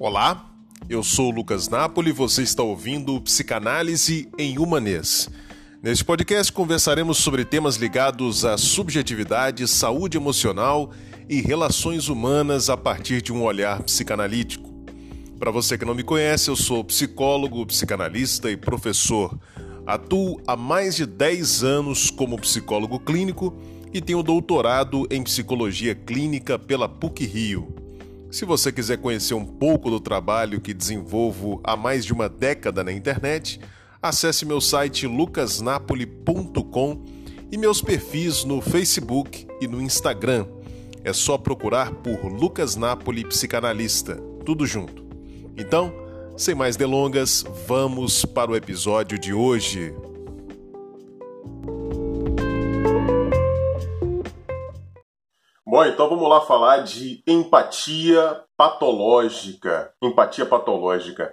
Olá, eu sou Lucas Napoli e você está ouvindo Psicanálise em Humanês. Neste podcast conversaremos sobre temas ligados à subjetividade, saúde emocional e relações humanas a partir de um olhar psicanalítico. Para você que não me conhece, eu sou psicólogo, psicanalista e professor. Atuo há mais de 10 anos como psicólogo clínico e tenho doutorado em psicologia clínica pela PUC Rio. Se você quiser conhecer um pouco do trabalho que desenvolvo há mais de uma década na internet, acesse meu site lucasnapoli.com e meus perfis no Facebook e no Instagram. É só procurar por Lucas Napoli Psicanalista, tudo junto. Então, sem mais delongas, vamos para o episódio de hoje. Bom, então vamos lá falar de empatia patológica. Empatia patológica.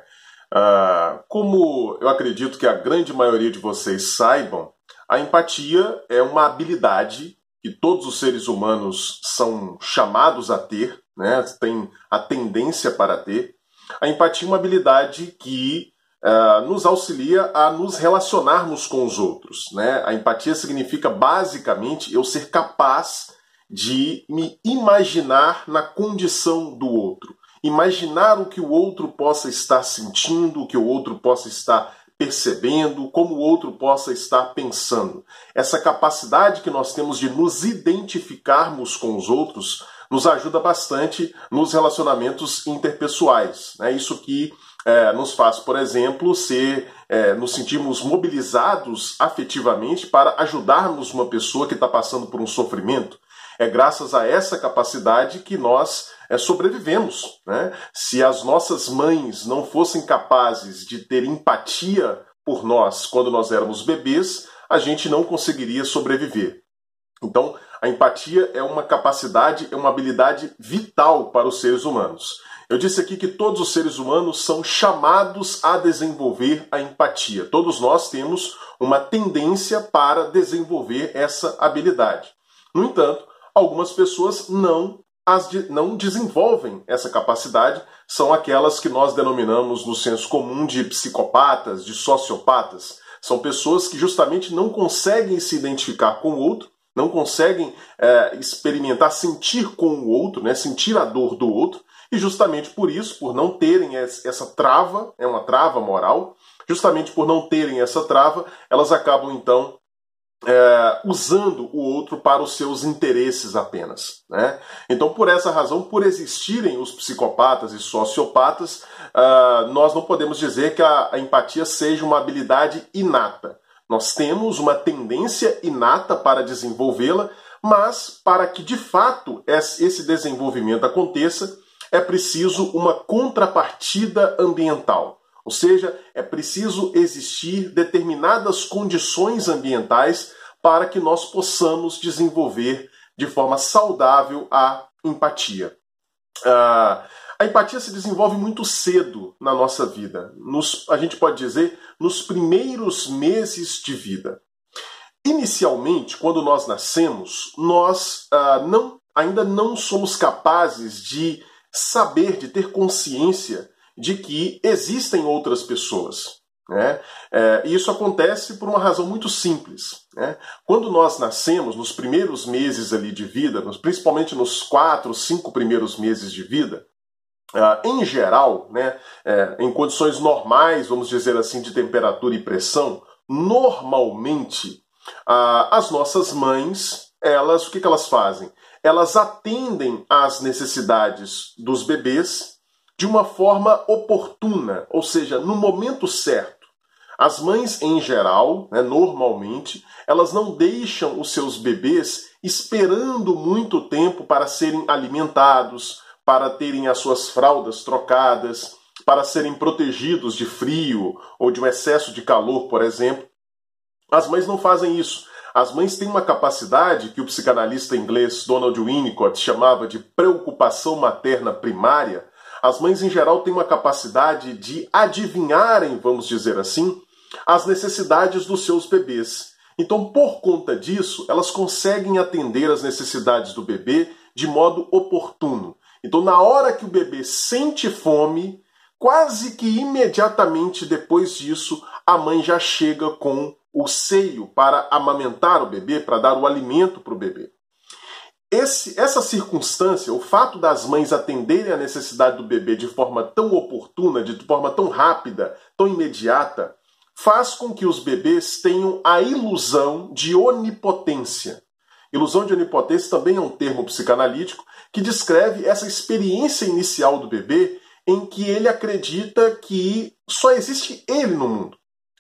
Uh, como eu acredito que a grande maioria de vocês saibam, a empatia é uma habilidade que todos os seres humanos são chamados a ter, né? tem a tendência para ter. A empatia é uma habilidade que uh, nos auxilia a nos relacionarmos com os outros. Né? A empatia significa basicamente eu ser capaz de me imaginar na condição do outro. Imaginar o que o outro possa estar sentindo, o que o outro possa estar percebendo, como o outro possa estar pensando. Essa capacidade que nós temos de nos identificarmos com os outros nos ajuda bastante nos relacionamentos interpessoais. É isso que é, nos faz, por exemplo, ser, é, nos sentirmos mobilizados afetivamente para ajudarmos uma pessoa que está passando por um sofrimento, é graças a essa capacidade que nós é, sobrevivemos. Né? Se as nossas mães não fossem capazes de ter empatia por nós quando nós éramos bebês, a gente não conseguiria sobreviver. Então, a empatia é uma capacidade, é uma habilidade vital para os seres humanos. Eu disse aqui que todos os seres humanos são chamados a desenvolver a empatia. Todos nós temos uma tendência para desenvolver essa habilidade. No entanto, Algumas pessoas não as de, não desenvolvem essa capacidade, são aquelas que nós denominamos no senso comum de psicopatas, de sociopatas. São pessoas que justamente não conseguem se identificar com o outro, não conseguem é, experimentar, sentir com o outro, né, sentir a dor do outro, e justamente por isso, por não terem essa trava, é uma trava moral, justamente por não terem essa trava, elas acabam então é, usando o outro para os seus interesses apenas. Né? Então, por essa razão, por existirem os psicopatas e sociopatas, uh, nós não podemos dizer que a, a empatia seja uma habilidade inata. Nós temos uma tendência inata para desenvolvê-la, mas para que de fato esse desenvolvimento aconteça, é preciso uma contrapartida ambiental. Ou seja, é preciso existir determinadas condições ambientais para que nós possamos desenvolver de forma saudável a empatia. Uh, a empatia se desenvolve muito cedo na nossa vida, nos, a gente pode dizer, nos primeiros meses de vida. Inicialmente, quando nós nascemos, nós uh, não, ainda não somos capazes de saber, de ter consciência de que existem outras pessoas. Né? É, e isso acontece por uma razão muito simples. Né? Quando nós nascemos, nos primeiros meses ali de vida, principalmente nos quatro, cinco primeiros meses de vida, Uh, em geral, né, é, em condições normais, vamos dizer assim, de temperatura e pressão, normalmente uh, as nossas mães, elas, o que, que elas fazem? Elas atendem às necessidades dos bebês de uma forma oportuna, ou seja, no momento certo. As mães, em geral, né, normalmente, elas não deixam os seus bebês esperando muito tempo para serem alimentados, para terem as suas fraldas trocadas, para serem protegidos de frio ou de um excesso de calor, por exemplo. As mães não fazem isso. As mães têm uma capacidade que o psicanalista inglês Donald Winnicott chamava de preocupação materna primária, as mães, em geral, têm uma capacidade de adivinharem, vamos dizer assim, as necessidades dos seus bebês. Então, por conta disso, elas conseguem atender às necessidades do bebê de modo oportuno. Então, na hora que o bebê sente fome, quase que imediatamente depois disso, a mãe já chega com o seio para amamentar o bebê, para dar o alimento para o bebê. Esse, essa circunstância, o fato das mães atenderem a necessidade do bebê de forma tão oportuna, de forma tão rápida, tão imediata, faz com que os bebês tenham a ilusão de onipotência. Ilusão de onipotência também é um termo psicanalítico que descreve essa experiência inicial do bebê em que ele acredita que só existe ele no mundo.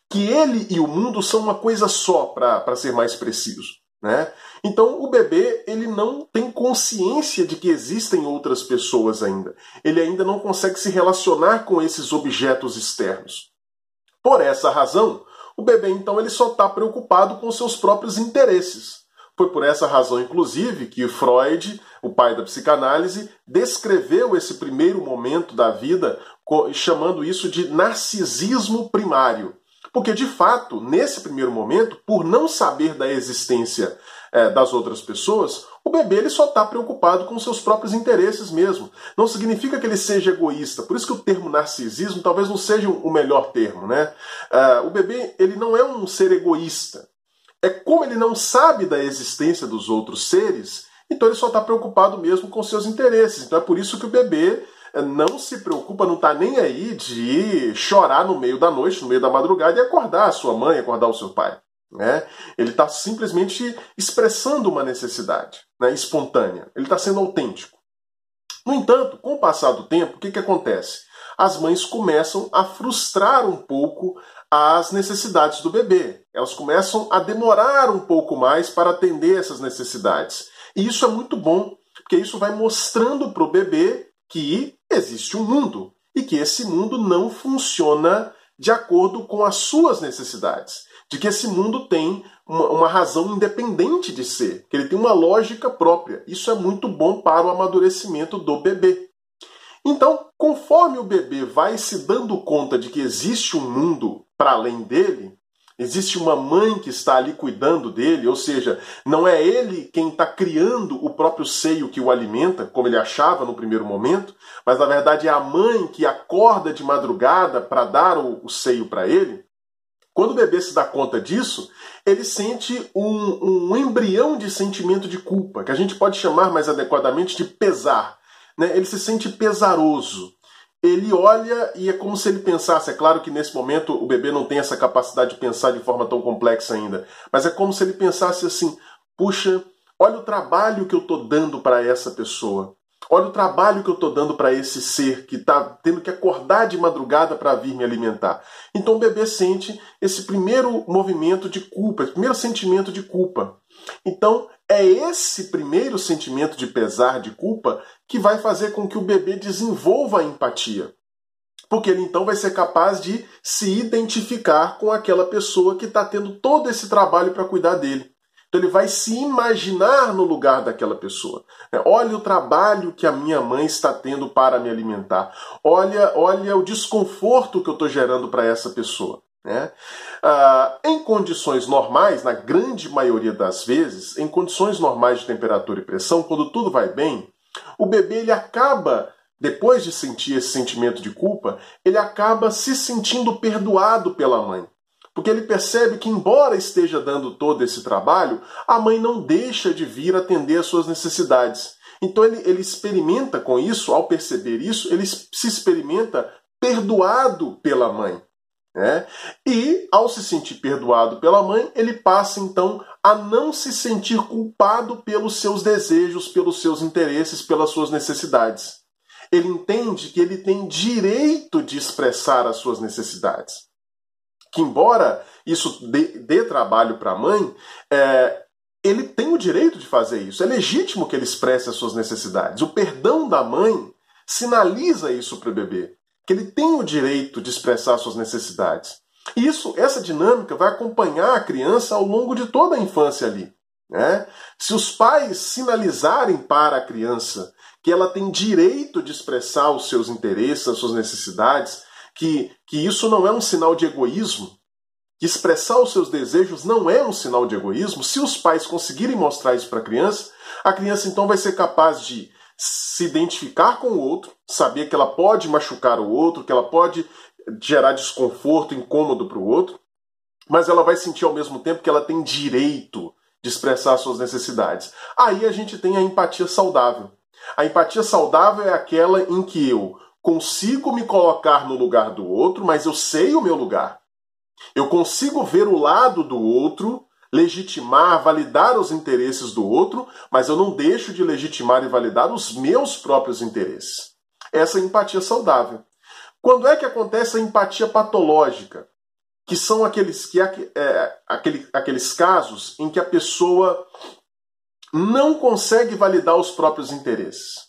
Que ele e o mundo são uma coisa só, para ser mais preciso. Né? Então o bebê ele não tem consciência de que existem outras pessoas ainda. Ele ainda não consegue se relacionar com esses objetos externos. Por essa razão, o bebê então ele só está preocupado com seus próprios interesses. Foi por essa razão, inclusive, que Freud, o pai da psicanálise, descreveu esse primeiro momento da vida chamando isso de narcisismo primário. Porque, de fato, nesse primeiro momento, por não saber da existência é, das outras pessoas, o bebê ele só está preocupado com seus próprios interesses mesmo. Não significa que ele seja egoísta. Por isso que o termo narcisismo talvez não seja o melhor termo, né? Uh, o bebê ele não é um ser egoísta. É como ele não sabe da existência dos outros seres, então ele só está preocupado mesmo com seus interesses. Então é por isso que o bebê é, não se preocupa, não está nem aí de chorar no meio da noite, no meio da madrugada e acordar a sua mãe, acordar o seu pai. Né? Ele está simplesmente expressando uma necessidade né, espontânea. Ele está sendo autêntico. No entanto, com o passar do tempo, o que, que acontece? As mães começam a frustrar um pouco as necessidades do bebê. Elas começam a demorar um pouco mais para atender essas necessidades. E isso é muito bom, porque isso vai mostrando para o bebê que existe um mundo e que esse mundo não funciona de acordo com as suas necessidades de que esse mundo tem uma, uma, razão independente de ser, que ele tem uma lógica própria. Isso é muito bom para o amadurecimento do bebê. Então, conforme o bebê vai se dando conta de que existe um mundo para além dele, existe uma mãe que está ali cuidando dele, ou seja, não é ele quem está criando o próprio seio que o alimenta, como ele achava no primeiro momento, mas na verdade é a mãe que acorda de madrugada para dar o, o seio para ele. Quando o bebê se dá conta disso, ele sente um, um embrião de sentimento de culpa, que a gente pode chamar mais adequadamente de pesar. Né? Ele se sente pesaroso. Ele olha e é como se ele pensasse. É claro que nesse momento o bebê não tem essa capacidade de pensar de forma tão complexa ainda, mas é como se ele pensasse assim: puxa, olha o trabalho que eu estou dando para essa pessoa. Olha o trabalho que eu estou dando para esse ser que está tendo que acordar de madrugada para vir me alimentar. Então o bebê sente esse primeiro movimento de culpa, esse primeiro sentimento de culpa. Então é esse primeiro sentimento de pesar, de culpa, que vai fazer com que o bebê desenvolva a empatia. Porque ele então vai ser capaz de se identificar com aquela pessoa que está tendo todo esse trabalho para cuidar dele. Então ele vai se imaginar no lugar daquela pessoa. É, olha o trabalho que a minha mãe está tendo para me alimentar. Olha, olha o desconforto que eu estou gerando para essa pessoa. Né? Ah, em condições normais, na grande maioria das vezes, em condições normais de temperatura e pressão, quando tudo vai bem, o bebê ele acaba depois de sentir esse sentimento de culpa, ele acaba se sentindo perdoado pela mãe. Porque ele percebe que, embora esteja dando todo esse trabalho, a mãe não deixa de vir atender às suas necessidades. Então ele, ele experimenta com isso, ao perceber isso, ele se experimenta perdoado pela mãe. Né? E, ao se sentir perdoado pela mãe, ele passa então a não se sentir culpado pelos seus desejos, pelos seus interesses, pelas suas necessidades. Ele entende que ele tem direito de expressar as suas necessidades que embora isso dê, dê trabalho para a mãe, é, ele tem o direito de fazer isso. É legítimo que ele expresse as suas necessidades. O perdão da mãe sinaliza isso para o bebê, que ele tem o direito de expressar suas necessidades. E isso, essa dinâmica vai acompanhar a criança ao longo de toda a infância ali. Né? Se os pais sinalizarem para a criança que ela tem direito de expressar os seus interesses, as suas necessidades, que, que isso não é um sinal de egoísmo, que expressar os seus desejos não é um sinal de egoísmo, se os pais conseguirem mostrar isso para a criança, a criança então vai ser capaz de se identificar com o outro, saber que ela pode machucar o outro, que ela pode gerar desconforto, incômodo para o outro, mas ela vai sentir ao mesmo tempo que ela tem direito de expressar suas necessidades. Aí a gente tem a empatia saudável. A empatia saudável é aquela em que eu consigo me colocar no lugar do outro, mas eu sei o meu lugar. Eu consigo ver o lado do outro, legitimar, validar os interesses do outro, mas eu não deixo de legitimar e validar os meus próprios interesses. Essa é empatia saudável. Quando é que acontece a empatia patológica? Que são aqueles, que é, é, aquele, aqueles casos em que a pessoa não consegue validar os próprios interesses.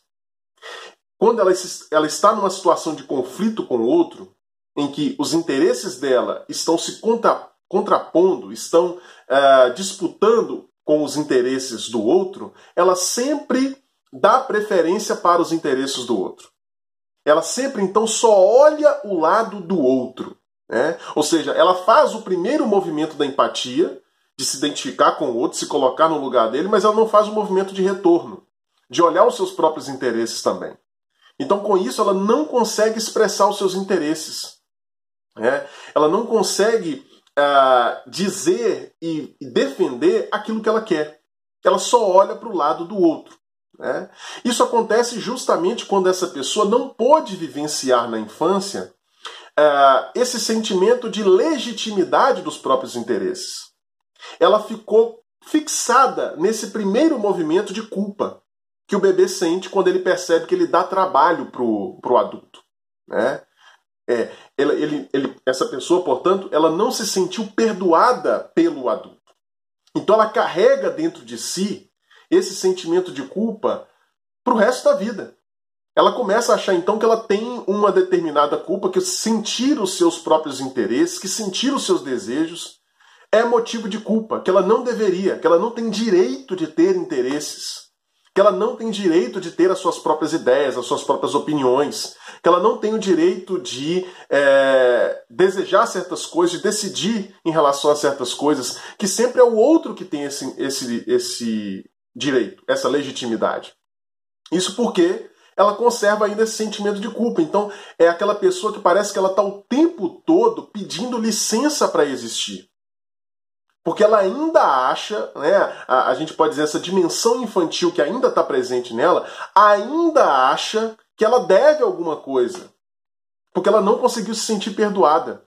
Quando ela, ela está numa situação de conflito com o outro, em que os interesses dela estão se contra, contrapondo, estão uh, disputando com os interesses do outro, ela sempre dá preferência para os interesses do outro. Ela sempre então só olha o lado do outro. Né? Ou seja, ela faz o primeiro movimento da empatia, de se identificar com o outro, se colocar no lugar dele, mas ela não faz o movimento de retorno, de olhar os seus próprios interesses também. Então, com isso, ela não consegue expressar os seus interesses. Né? Ela não consegue uh, dizer e, defender aquilo que ela quer. Ela só olha para o lado do outro. Né? Isso acontece justamente quando essa pessoa não pôde vivenciar na infância uh, esse sentimento de legitimidade dos próprios interesses. Ela ficou fixada nesse primeiro movimento de culpa que o bebê sente quando ele percebe que ele dá trabalho para o adulto. Né? É, ele, ele, ele, essa pessoa, portanto, ela não se sentiu perdoada pelo adulto. Então ela carrega dentro de si esse sentimento de culpa para o resto da vida. Ela começa a achar então que ela tem uma determinada culpa, que sentir os seus próprios interesses, que sentir os seus desejos é motivo de culpa, que ela não deveria, que ela não tem direito de ter interesses que ela não tem direito de ter as suas próprias ideias, as suas próprias opiniões, que ela não tem o direito de é, desejar certas coisas, de decidir em relação a certas coisas, que sempre é o outro que tem esse, esse, esse direito, essa legitimidade. Isso porque ela conserva ainda esse sentimento de culpa. Então, é aquela pessoa que parece que ela está o tempo todo pedindo licença para existir. Porque ela ainda acha, né, a, a gente pode dizer, essa dimensão infantil que ainda está presente nela, ainda acha que ela deve alguma coisa. Porque ela não conseguiu se sentir perdoada.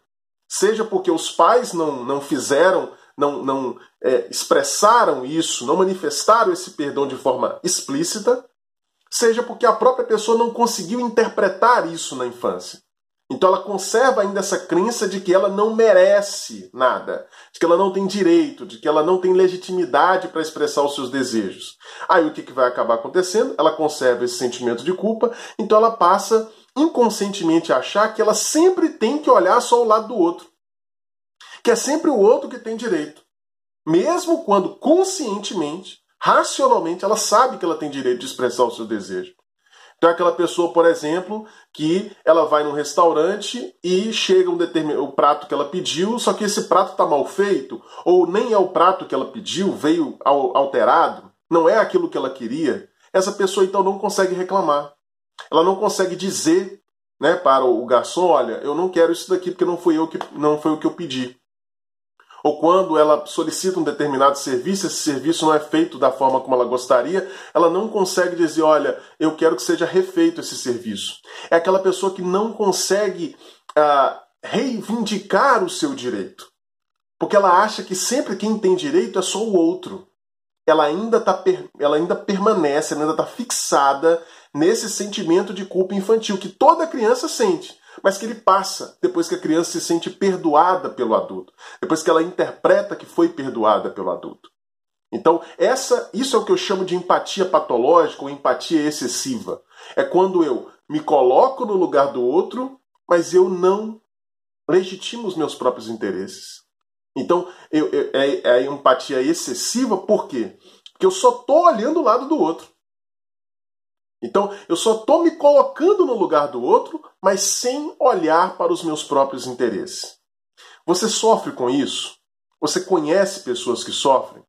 Seja porque os pais não, não fizeram, não, não é, expressaram isso, não manifestaram esse perdão de forma explícita, seja porque a própria pessoa não conseguiu interpretar isso na infância. Então ela conserva ainda essa crença de que ela não merece nada, de que ela não tem direito, de que ela não tem legitimidade para expressar os seus desejos. Aí o que, que vai acabar acontecendo? Ela conserva esse sentimento de culpa, então ela passa inconscientemente a achar que ela sempre tem que olhar só o lado do outro. Que é sempre o outro que tem direito. Mesmo quando conscientemente, racionalmente, ela sabe que ela tem direito de expressar o seu desejo. Então, é aquela pessoa, por exemplo, que ela vai num restaurante e chega um determinado o prato que ela pediu, só que esse prato está mal feito, ou nem é o prato que ela pediu, veio alterado, não é aquilo que ela queria. Essa pessoa então não consegue reclamar. Ela não consegue dizer, né, para o garçom, olha, eu não quero isso daqui porque não foi eu que não foi o que eu pedi ou quando ela solicita um determinado serviço, esse serviço não é feito da forma como ela gostaria, ela não consegue dizer, olha, eu quero que seja refeito esse serviço. É aquela pessoa que não consegue ah, reivindicar o seu direito. Porque ela acha que sempre quem tem direito é só o outro. Ela ainda, tá, ela ainda permanece, ela ainda está fixada nesse sentimento de culpa infantil que toda criança sente mas que ele passa depois que a criança se sente perdoada pelo adulto, depois que ela interpreta que foi perdoada pelo adulto. Então, essa, isso é o que eu chamo de empatia patológica ou empatia excessiva. É quando eu me coloco no lugar do outro, mas eu não legitimo os meus próprios interesses. Então, eu, eu, é, é empatia excessiva, por quê? Porque eu só estou olhando o lado do outro. Então, eu só estou me colocando no lugar do outro, mas sem olhar para os meus próprios interesses. Você sofre com isso? Você conhece pessoas que sofrem?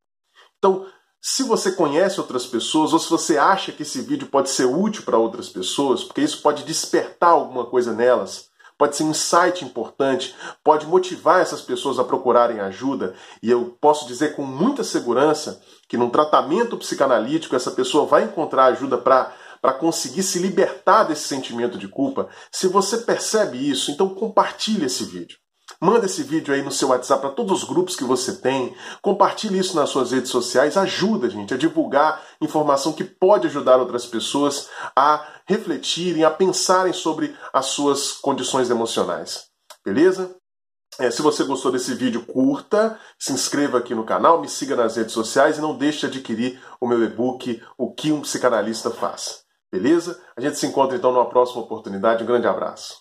Então, Se você conhece outras pessoas ou se você acha que esse vídeo pode ser útil para outras pessoas, porque isso pode despertar alguma coisa nelas, pode ser um insight importante, pode motivar essas pessoas a procurarem ajuda, e eu posso dizer com muita segurança que num tratamento psicanalítico essa pessoa vai encontrar ajuda para para conseguir se libertar desse sentimento de culpa. Se você percebe isso, então compartilhe esse vídeo. Manda esse vídeo aí no seu WhatsApp para todos os grupos que você tem. Compartilhe isso nas suas redes sociais. Ajuda, gente, a divulgar informação que pode ajudar outras pessoas a refletirem, a pensarem sobre as suas condições emocionais. Beleza? É, se você gostou desse vídeo, curta, se inscreva aqui no canal, me siga nas redes sociais e não deixe de adquirir o meu e-book O que um psicanalista faz. Beleza? A gente se encontra então numa próxima oportunidade. Um grande abraço.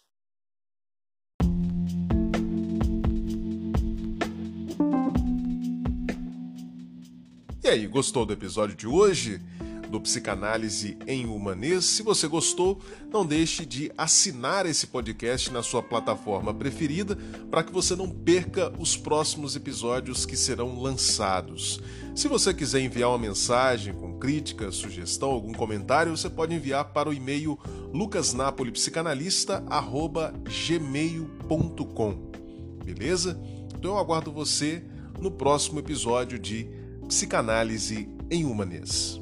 E aí, gostou do episódio de hoje? Do Psicanálise em Humanês? Se você gostou, não deixe de assinar esse podcast na sua plataforma preferida para que você não perca os próximos episódios que serão lançados. Se você quiser enviar uma mensagem com crítica, sugestão, algum comentário, você pode enviar para o e-mail lucasnapolipsicanalista@gmail.com. Beleza? Então eu aguardo você no próximo episódio de Psicanálise em Humanês.